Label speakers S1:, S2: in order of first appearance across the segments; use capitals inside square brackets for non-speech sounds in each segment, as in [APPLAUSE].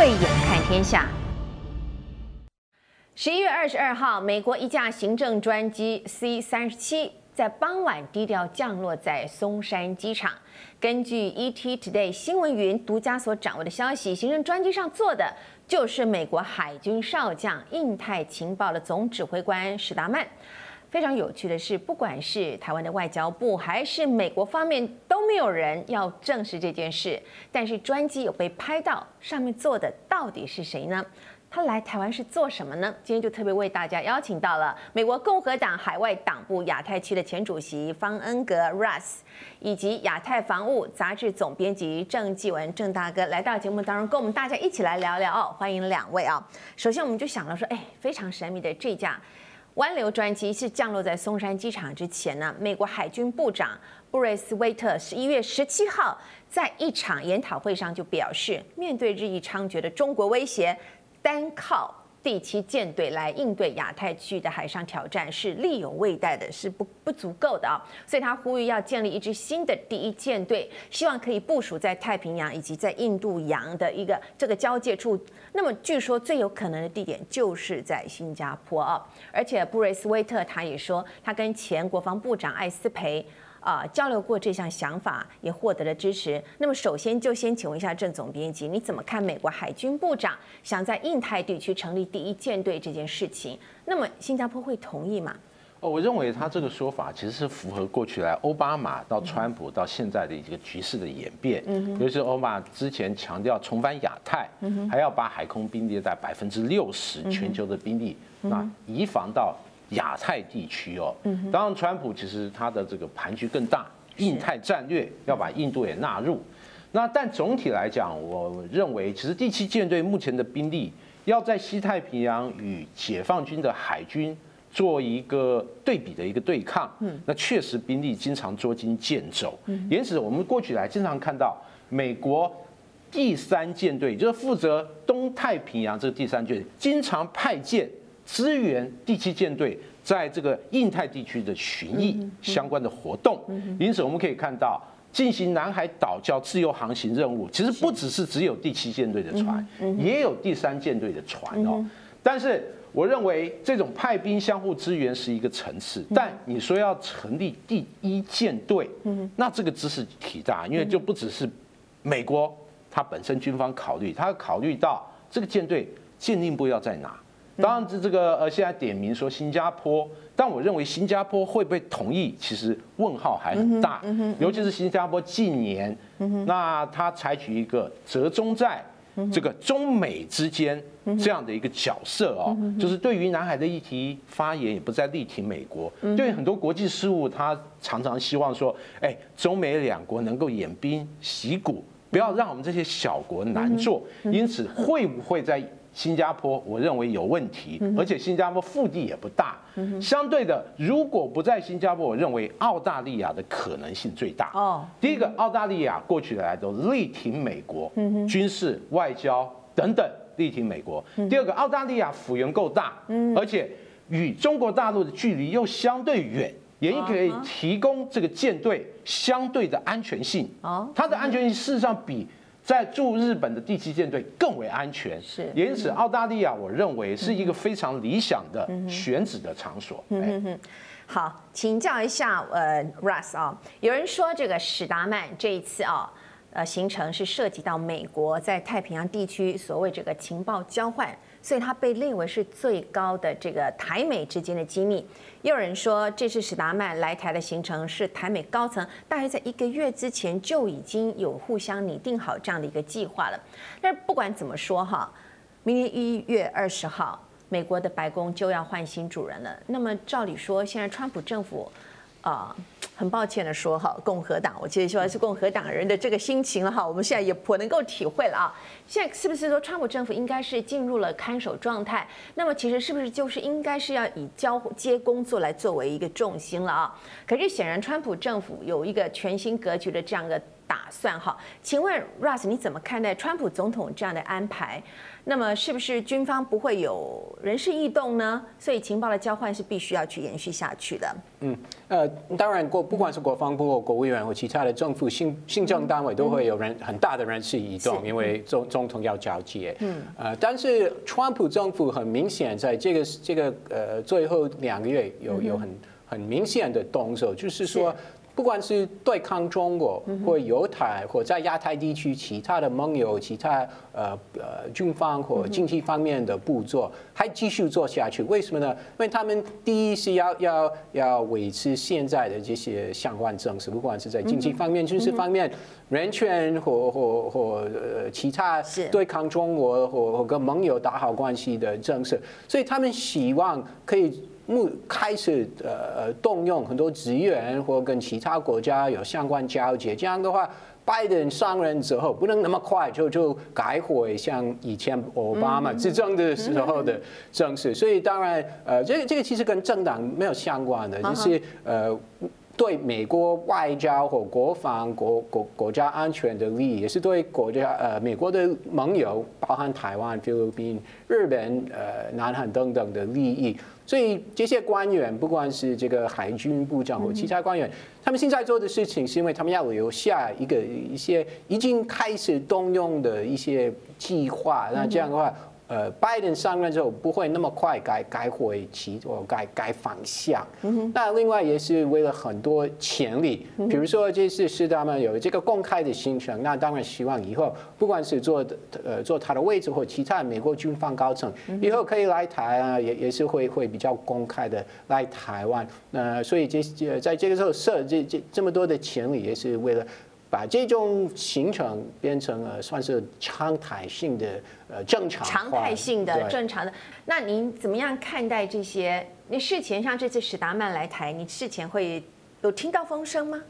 S1: 慧眼看天下。十一月二十二号，美国一架行政专机 C 三十七在傍晚低调降落在松山机场。根据 ET Today 新闻云独家所掌握的消息，行政专机上坐的就是美国海军少将、印太情报的总指挥官史达曼。非常有趣的是，不管是台湾的外交部还是美国方面，都没有人要证实这件事。但是专机有被拍到，上面坐的到底是谁呢？他来台湾是做什么呢？今天就特别为大家邀请到了美国共和党海外党部亚太区的前主席方恩格 Russ，以及亚太防务杂志总编辑郑继文郑大哥来到节目当中，跟我们大家一起来聊聊哦。欢迎两位啊！首先我们就想到说，哎，非常神秘的这架。湾流专机是降落在松山机场之前呢，美国海军部长布瑞斯威特十一月十七号在一场研讨会上就表示，面对日益猖獗的中国威胁，单靠第七舰队来应对亚太区域的海上挑战是力有未逮的，是不不足够的啊！所以他呼吁要建立一支新的第一舰队，希望可以部署在太平洋以及在印度洋的一个这个交界处。那么据说最有可能的地点就是在新加坡啊！而且布瑞斯威特他也说，他跟前国防部长艾斯培。啊，交流过这项想法，也获得了支持。那么，首先就先请问一下郑总编辑，你怎么看美国海军部长想在印太地区成立第一舰队这件事情？那么，新加坡会同意吗？
S2: 哦，我认为他这个说法其实是符合过去来奥巴马到川普到现在的一个局势的演变。嗯，尤其是奥巴马之前强调重返亚太，还要把海空兵力在百分之六十全球的兵力，那移防到。亚太地区哦，嗯当然，川普其实他的这个盘局更大，印太战略要把印度也纳入。那但总体来讲，我认为其实第七舰队目前的兵力要在西太平洋与解放军的海军做一个对比的一个对抗，嗯那确实兵力经常捉襟见肘。因此，我们过去来经常看到美国第三舰队，就是负责东太平洋这个第三舰队，经常派舰。支援第七舰队在这个印太地区的巡弋相关的活动，因此我们可以看到进行南海岛礁自由航行任务，其实不只是只有第七舰队的船，也有第三舰队的船哦。但是我认为这种派兵相互支援是一个层次，但你说要成立第一舰队，那这个知识体大，因为就不只是美国它本身军方考虑，它要考虑到这个舰队鉴定部要在哪。当然，这这个呃，现在点名说新加坡，但我认为新加坡会不会同意，其实问号还很大。尤其是新加坡近年，那他采取一个折中在这个中美之间这样的一个角色哦，就是对于南海的议题发言也不再力挺美国，对于很多国际事务，他常常希望说，哎，中美两国能够演兵习鼓，不要让我们这些小国难做。因此，会不会在？新加坡，我认为有问题，而且新加坡腹地也不大。相对的，如果不在新加坡，我认为澳大利亚的可能性最大。哦，第一个，澳大利亚过去来都力挺美国，军事、外交等等力挺美国。第二个，澳大利亚幅员够大，而且与中国大陆的距离又相对远，也可以提供这个舰队相对的安全性。哦，它的安全性事实上比。在驻日本的第七舰队更为安全，是，因此澳大利亚我认为是一个非常理想的选址的场所。嗯哼，
S1: 好，请教一下呃，Russ 啊，有人说这个史达曼这一次啊，呃，行程是涉及到美国在太平洋地区所谓这个情报交换。所以它被列为是最高的这个台美之间的机密。也有人说，这次史达曼来台的行程是台美高层大约在一个月之前就已经有互相拟定好这样的一个计划了。但是不管怎么说哈，明年一月二十号，美国的白宫就要换新主人了。那么照理说，现在川普政府。啊，很抱歉的说哈，共和党，我其实希望是共和党人的这个心情了哈，我们现在也颇能够体会了啊。现在是不是说川普政府应该是进入了看守状态？那么其实是不是就是应该是要以交接工作来作为一个重心了啊？可是显然川普政府有一个全新格局的这样的打算？哈，请问 Russ，你怎么看待川普总统这样的安排？那么是不是军方不会有人事异动呢？所以情报的交换是必须要去延续下去的。
S3: 嗯，呃，当然国不管是国防部、国务院或其他的政府行行政单位都会有人很大的人事异动，因为总总统要交接。嗯，呃，但是川普政府很明显在这个这个呃最后两个月有有很很明显的动作，就是说。不管是对抗中国，或犹太，或在亚太地区其他的盟友、其他呃呃军方或经济方面的步骤，还继续做下去。为什么呢？因为他们第一是要要要维持现在的这些相关政策，不管是在经济方面、军事方面、人权或或或呃其他对抗中国或或跟盟友打好关系的政策，所以他们希望可以。目开始呃动用很多资源，或跟其他国家有相关交接，这样的话，拜登上任之后不能那么快就就改回像以前奥巴马执政的时候的政策，所以当然呃这个这个其实跟政党没有相关的，就是呃对美国外交或国防国国国家安全的利益，也是对国家呃美国的盟友，包含台湾、菲律宾、日本、呃南韩等等的利益。所以这些官员，不管是这个海军部长或其他官员，他们现在做的事情，是因为他们要留下一个一些已经开始动用的一些计划。那这样的话。呃，拜登上任之后不会那么快改改回其或改改方向。那另外也是为了很多潜力，比如说这次是他们有这个公开的行程，那当然希望以后不管是做呃做他的位置或其他美国军方高层，以后可以来台啊，也也是会会比较公开的来台湾。那所以这在这个时候设这这这么多的潜力，也是为了。把这种形成变成了算是常态性的呃正常，
S1: 常态性的正常的。那您怎么样看待这些？你事前像这次史达曼来台，你事前会有听到风声吗？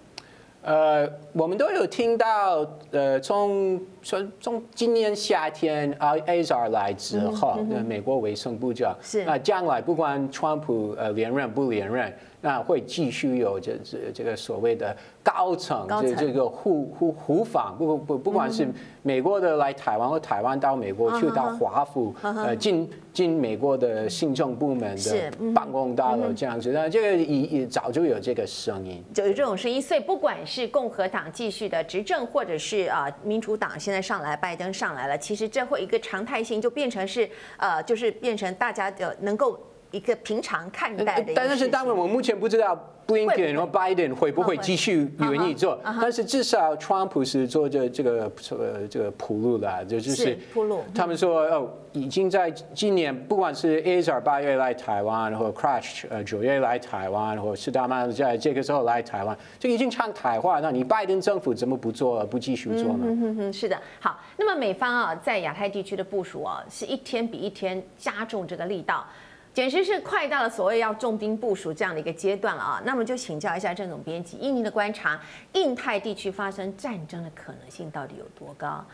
S3: 呃，我们都有听到，呃，从从从今年夏天啊，Azar 来之后，那、嗯、美国卫生部长是那将来不管川普呃连任不连任。那会继续有这这这个所谓的高层，这这个互互互访，不不不管是美国的来台湾，或台湾到美国去到华府，呃进进美国的行政部门的办公大楼这样子，那这个已已早就有这个声音，
S1: 就有这种声音，所以不管是共和党继续的执政，或者是啊民主党现在上来，拜登上来了，其实这会一个常态性就变成是呃，就是变成大家的能够。一个平常看待的，
S3: 但是当然我目前不知道布林肯和拜登会不会继续愿意做，但是至少川普是做着这个呃这个铺路的，就就是铺路。他们说哦，已经在今年不管是 Azar 八月来台湾，或 Crash 呃九月来台湾，或是他们在这个时候来台湾，就已经唱台话。那你拜登政府怎么不做，不继续做呢？
S1: 嗯嗯，是的。好，那么美方啊，在亚太地区的部署啊，是一天比一天加重这个力道。简直是快到了所谓要重兵部署这样的一个阶段了啊！那么就请教一下郑总编辑，以您的观察，印太地区发生战争的可能性到底有多高？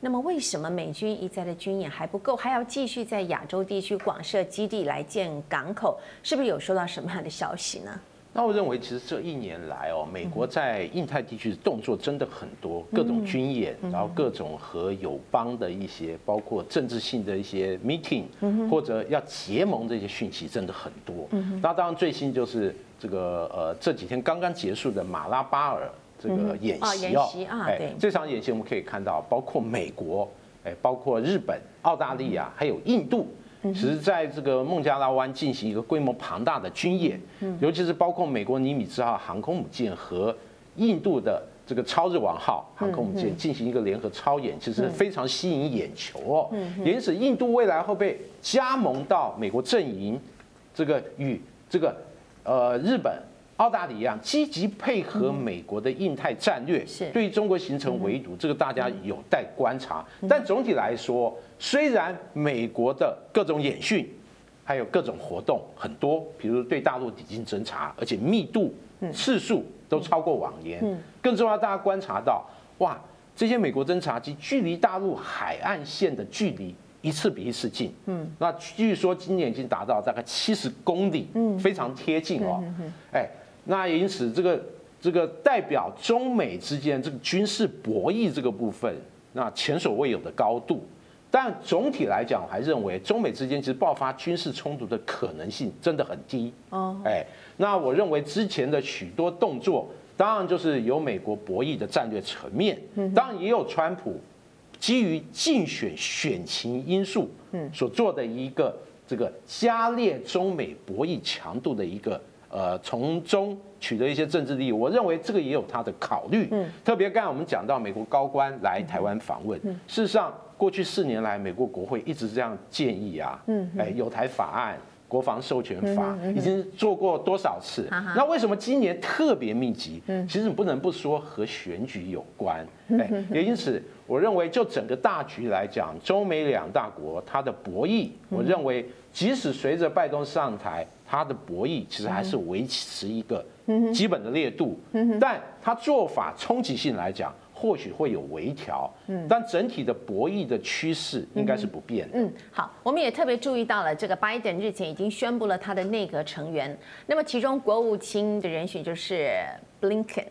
S1: 那么为什么美军一再的军演还不够，还要继续在亚洲地区广设基地来建港口？是不是有收到什么样的消息呢？
S2: 那我认为，其实这一年来哦，美国在印太地区的动作真的很多，各种军演，然后各种和友邦的一些，包括政治性的一些 meeting，或者要结盟这些讯息真的很多。那当然最新就是这个呃这几天刚刚结束的马拉巴尔这个演习哦，哎，这场演习我们可以看到，包括美国，哎，包括日本、澳大利亚，还有印度。其实在这个孟加拉湾进行一个规模庞大的军演，尤其是包括美国尼米兹号航空母舰和印度的这个超日王号航空母舰进行一个联合操演，其实非常吸引眼球哦。因此，印度未来会被加盟到美国阵营，这个与这个呃日本、澳大利亚积极配合美国的印太战略，对中国形成围堵，这个大家有待观察。但总体来说，虽然美国的各种演训，还有各种活动很多，比如对大陆抵近侦察，而且密度、次数都超过往年。更重要，大家观察到，哇，这些美国侦察机距离大陆海岸线的距离一次比一次近。嗯，那据说今年已经达到大概七十公里，嗯非常贴近哦。哎，那因此这个这个代表中美之间这个军事博弈这个部分，那前所未有的高度。但总体来讲，我还认为中美之间其实爆发军事冲突的可能性真的很低。哦，哎，那我认为之前的许多动作，当然就是有美国博弈的战略层面，当然也有川普基于竞选选情因素，嗯所做的一个这个加烈中美博弈强度的一个呃从中取得一些政治利益。我认为这个也有他的考虑。嗯特别刚才我们讲到美国高官来台湾访问，事实上。过去四年来，美国国会一直这样建议啊，嗯哎，有台法案、国防授权法已经做过多少次？那为什么今年特别密集？其实你不能不说和选举有关，哎，也因此，我认为就整个大局来讲，中美两大国它的博弈，我认为即使随着拜登上台，它的博弈其实还是维持一个基本的烈度，但它做法冲击性来讲。或许会有微调，嗯，但整体的博弈的趋势应该是不变的。
S1: 嗯，好，我们也特别注意到了，这个拜登日前已经宣布了他的内阁成员，那么其中国务卿的人选就是布林肯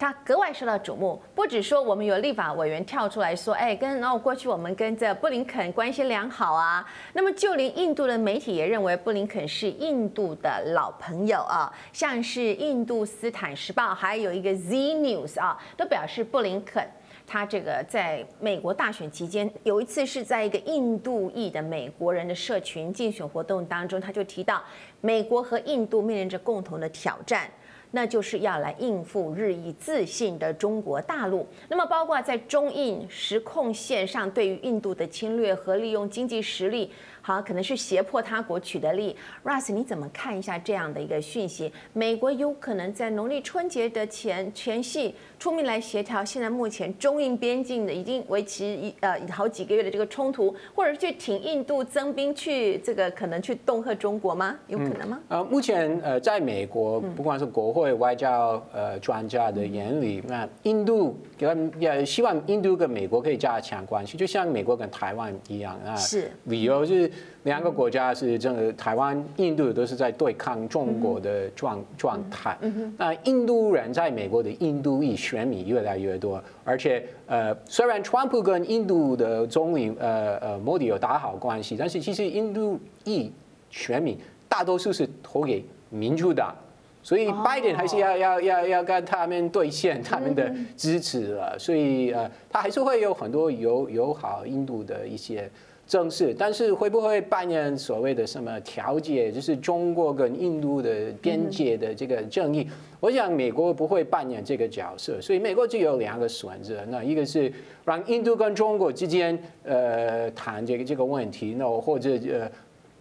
S1: 他格外受到瞩目，不止说我们有立法委员跳出来说，哎，跟然后过去我们跟这布林肯关系良好啊，那么就连印度的媒体也认为布林肯是印度的老朋友啊，像是印度斯坦时报还有一个 Z News 啊，都表示布林肯他这个在美国大选期间有一次是在一个印度裔的美国人的社群竞选活动当中，他就提到美国和印度面临着共同的挑战。那就是要来应付日益自信的中国大陆。那么，包括在中印实控线上对于印度的侵略和利用经济实力。好，可能是胁迫他国取得利。Russ，你怎么看一下这样的一个讯息？美国有可能在农历春节的前前夕出面来协调。现在目前中印边境的已经维持一呃好几个月的这个冲突，或者是去挺印度增兵去这个可能去恫吓中国吗？有可能吗？
S3: 呃、嗯，目前呃，在美国不管是国会外交呃专家的眼里，那印度跟也希望印度跟美国可以加强关系，就像美国跟台湾一样啊。是，理由是。两个国家是这个台湾、印度都是在对抗中国的状状态。那印度人在美国的印度裔选民越来越多，而且呃，虽然川普跟印度的总理呃呃莫迪有打好关系，但是其实印度裔选民大多数是投给民主党，所以拜登还是要要要要跟他们兑现他们的支持了。所以呃，他还是会有很多友友好印度的一些。正式，但是会不会扮演所谓的什么调解，就是中国跟印度的边界的这个正义？我想美国不会扮演这个角色，所以美国就有两个选择，那一个是让印度跟中国之间呃谈这个这个问题，那或者呃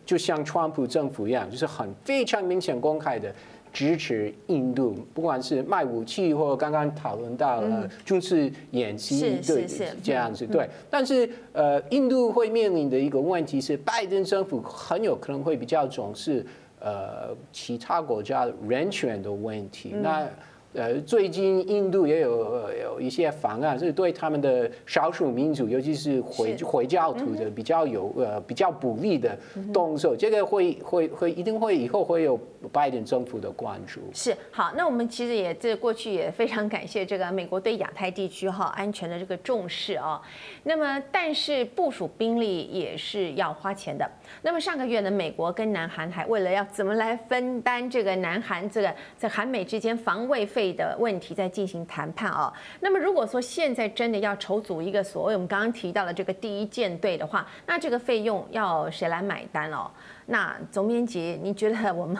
S3: 就像川普政府一样，就是很非常明显公开的。支持印度，不管是卖武器，或刚刚讨论到了军事演习，对，这样子对。但是呃，印度会面临的一个问题是，拜登政府很有可能会比较重视呃其他国家人权的问题。那呃，最近印度也有有一些方案，是对他们的少数民族，尤其是回回教徒的比较有呃比较不利的动作，这个会会会一定会以后会有拜登政府的关注。
S1: 是好，那我们其实也这过去也非常感谢这个美国对亚太地区哈安全的这个重视啊。那么，但是部署兵力也是要花钱的。那么上个月呢，美国跟南韩还为了要怎么来分担这个南韩这个在韩美之间防卫费。的问题在进行谈判啊。那么如果说现在真的要筹组一个所谓我们刚刚提到的这个第一舰队的话，那这个费用要谁来买单哦？那总编辑，你觉得我们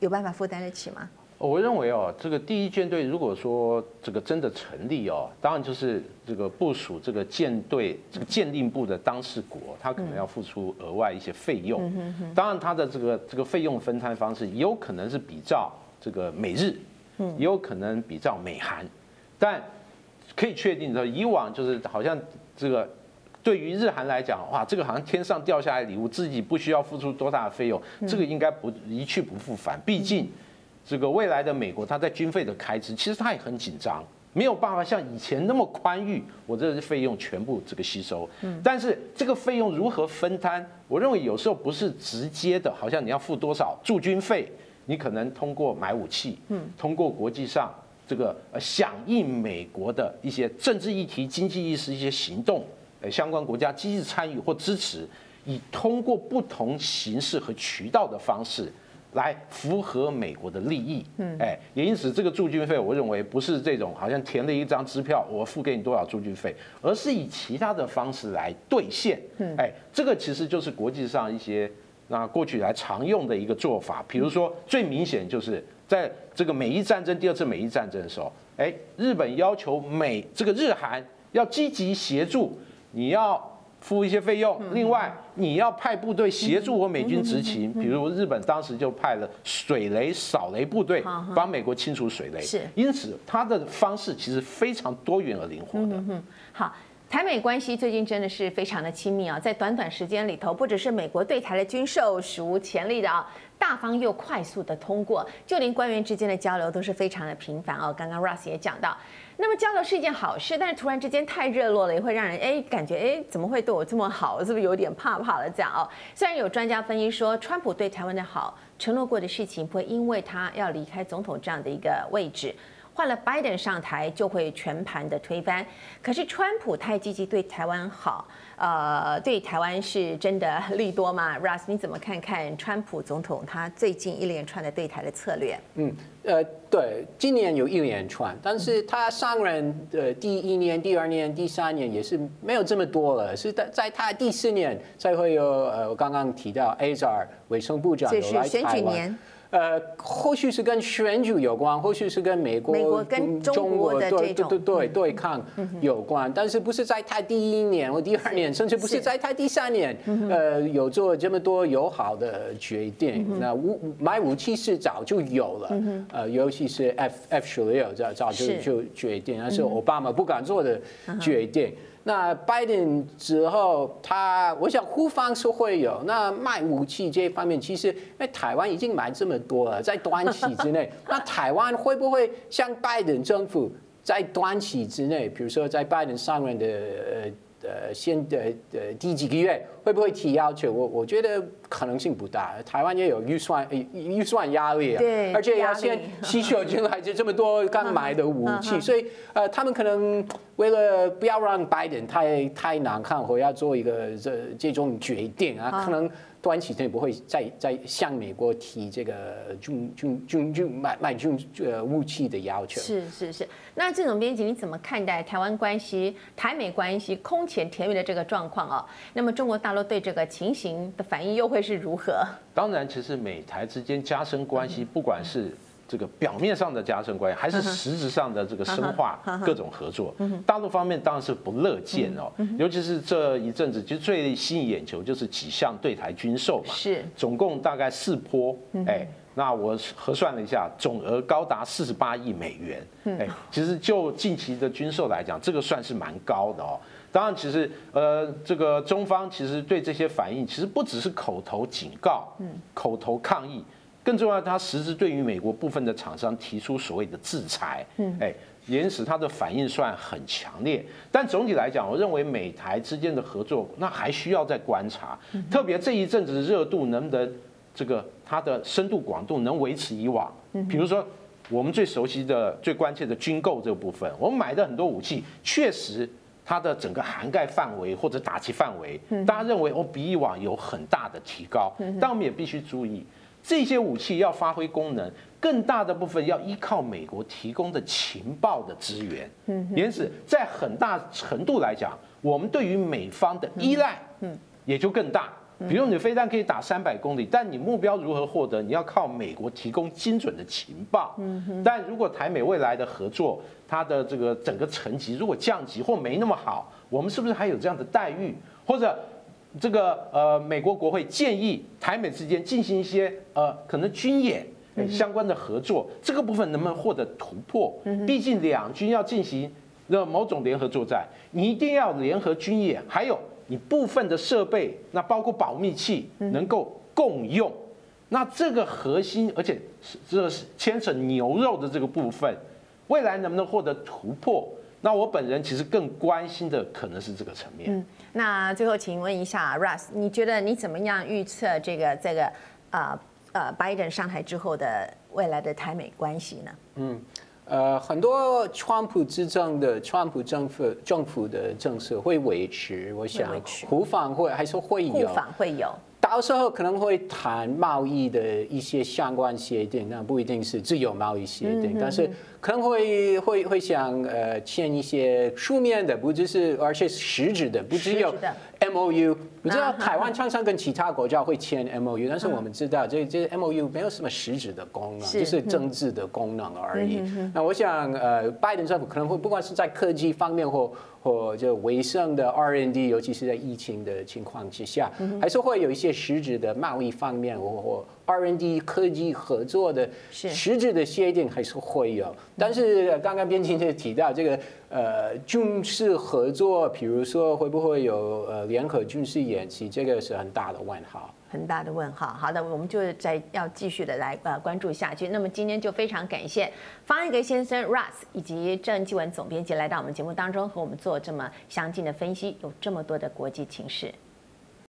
S1: 有办法负担得起吗？
S2: 我认为哦，这个第一舰队如果说这个真的成立哦，当然就是这个部署这个舰队这个舰令部的当事国，他可能要付出额外一些费用。当然，他的这个这个费用分摊方式也有可能是比照这个美日。也有可能比照美韩，但可以确定的，以往就是好像这个对于日韩来讲，哇，这个好像天上掉下来礼物，自己不需要付出多大的费用，这个应该不一去不复返。毕竟这个未来的美国，它在军费的开支，其实它也很紧张，没有办法像以前那么宽裕，我这些费用全部这个吸收。但是这个费用如何分摊，我认为有时候不是直接的，好像你要付多少驻军费。你可能通过买武器，嗯，通过国际上这个呃响应美国的一些政治议题、经济意识一些行动，呃相关国家积极参与或支持，以通过不同形式和渠道的方式。来符合美国的利益，嗯，哎，也因此这个驻军费，我认为不是这种好像填了一张支票，我付给你多少驻军费，而是以其他的方式来兑现，嗯，哎，这个其实就是国际上一些那过去来常用的一个做法，比如说最明显就是在这个美伊战争第二次美伊战争的时候，哎，日本要求美这个日韩要积极协助，你要。付一些费用，另外你要派部队协助我美军执勤，比如日本当时就派了水雷扫雷部队帮美国清除水雷，是，因此它的方式其实非常多元而灵活的。
S1: 好，台美关系最近真的是非常的亲密啊，在短短时间里头，不只是美国对台的军售史无前例的啊，大方又快速的通过，就连官员之间的交流都是非常的频繁哦。刚刚 Russ 也讲到。那么交流是一件好事，但是突然之间太热络了，也会让人哎感觉哎怎么会对我这么好？是不是有点怕怕的这样哦？虽然有专家分析说，川普对台湾的好承诺过的事情，不会因为他要离开总统这样的一个位置，换了拜登上台就会全盘的推翻。可是川普太积极对台湾好。呃，对台湾是真的利多吗？Russ，你怎么看看川普总统他最近一连串的对台的策略？
S3: 嗯，呃，对，今年有一连串，但是他上任的第一年、第二年、第三年也是没有这么多了，是在在他第四年才会有呃，我刚刚提到 Azar 卫生部长有来台湾。呃，或许是跟选举有关，或许是跟美国、
S1: 美国跟中国的
S3: 对对对对抗有关，但是不是在他第一年或第二年，甚至不是在他第三年，呃，有做这么多友好的决定。那武买武器是早就有了，呃，尤其是 F F 十六早早就就决定，那是奥巴马不敢做的决定。那拜登之后，他我想互方是会有。那卖武器这方面，其实因为台湾已经买这么多了，在短期之内，[LAUGHS] 那台湾会不会像拜登政府在短期之内，比如说在拜登上任的呃。呃，先呃呃第几个月会不会提要求？我我觉得可能性不大。台湾也有预算预算压力啊，对，而且要先吸收 [LAUGHS] 进来这这么多刚买的武器，所以呃，他们可能为了不要让拜登太太难看，或要做一个这这种决定啊，可能。短期内不会再再向美国提这个军军军军买买军呃武器的要求。
S1: 是是是，那这种编辑你怎么看待台湾关系、台美关系空前甜蜜的这个状况啊？那么中国大陆对这个情形的反应又会是如何？
S2: 当然，其实美台之间加深关系，不管是。这个表面上的加深关系，还是实质上的这个深化各种合作，大陆方面当然是不乐见哦。尤其是这一阵子，其实最吸引眼球就是几项对台军售嘛，是总共大概四波，哎，那我核算了一下，总额高达四十八亿美元，哎，其实就近期的军售来讲，这个算是蛮高的哦。当然，其实呃，这个中方其实对这些反应，其实不只是口头警告，口头抗议。更重要，它实质对于美国部分的厂商提出所谓的制裁，嗯，哎，因此它的反应算很强烈。但总体来讲，我认为美台之间的合作，那还需要再观察。特别这一阵子的热度能不能这个它的深度广度能维持以往？比如说我们最熟悉的、最关切的军购这个部分，我们买的很多武器，确实它的整个涵盖范围或者打击范围，大家认为哦比以往有很大的提高，但我们也必须注意。这些武器要发挥功能，更大的部分要依靠美国提供的情报的资源。嗯，因此在很大程度来讲，我们对于美方的依赖，嗯，也就更大。比如你飞弹可以打三百公里，但你目标如何获得，你要靠美国提供精准的情报。嗯，但如果台美未来的合作，它的这个整个层级如果降级或没那么好，我们是不是还有这样的待遇，或者？这个呃，美国国会建议台美之间进行一些呃，可能军演相关的合作，这个部分能不能获得突破？毕竟两军要进行那某种联合作战，你一定要联合军演，还有你部分的设备，那包括保密器能够共用，那这个核心，而且是这是牵扯牛肉的这个部分，未来能不能获得突破？那我本人其实更关心的可能是这个层面。
S1: 嗯那最后，请问一下 Russ，你觉得你怎么样预测这个这个呃呃拜登上台之后的未来的台美关系呢？
S3: 嗯。呃，很多川普执政的川普政府政府的政策会维持，我想互访会还是会有，
S1: 互访会有。
S3: 到时候可能会谈贸易的一些相关协定，那不一定是自由贸易协定，但是可能会会会想呃签一些书面的，不只是而且实质的，不只有 M O U。你知道台湾常常跟其他国家会签 M O U，但是我们知道这这 M O U 没有什么实质的功能，就是政治的功能而已。那我想呃，拜登政府可能会不管是在科技方面或或就维生的 R&D，尤其是在疫情的情况之下，还是会有一些实质的贸易方面或或 R&D 科技合作的实质的协定还是会有。但是刚刚边沁姐提到这个呃军事合作，比如说会不会有呃联合军事演习，这个是很大的问号。
S1: 很大的问号。好的，我们就再要继续的来呃关注下去。那么今天就非常感谢方一格先生 Russ 以及郑继文总编辑来到我们节目当中和我们做这么详尽的分析，有这么多的国际情势。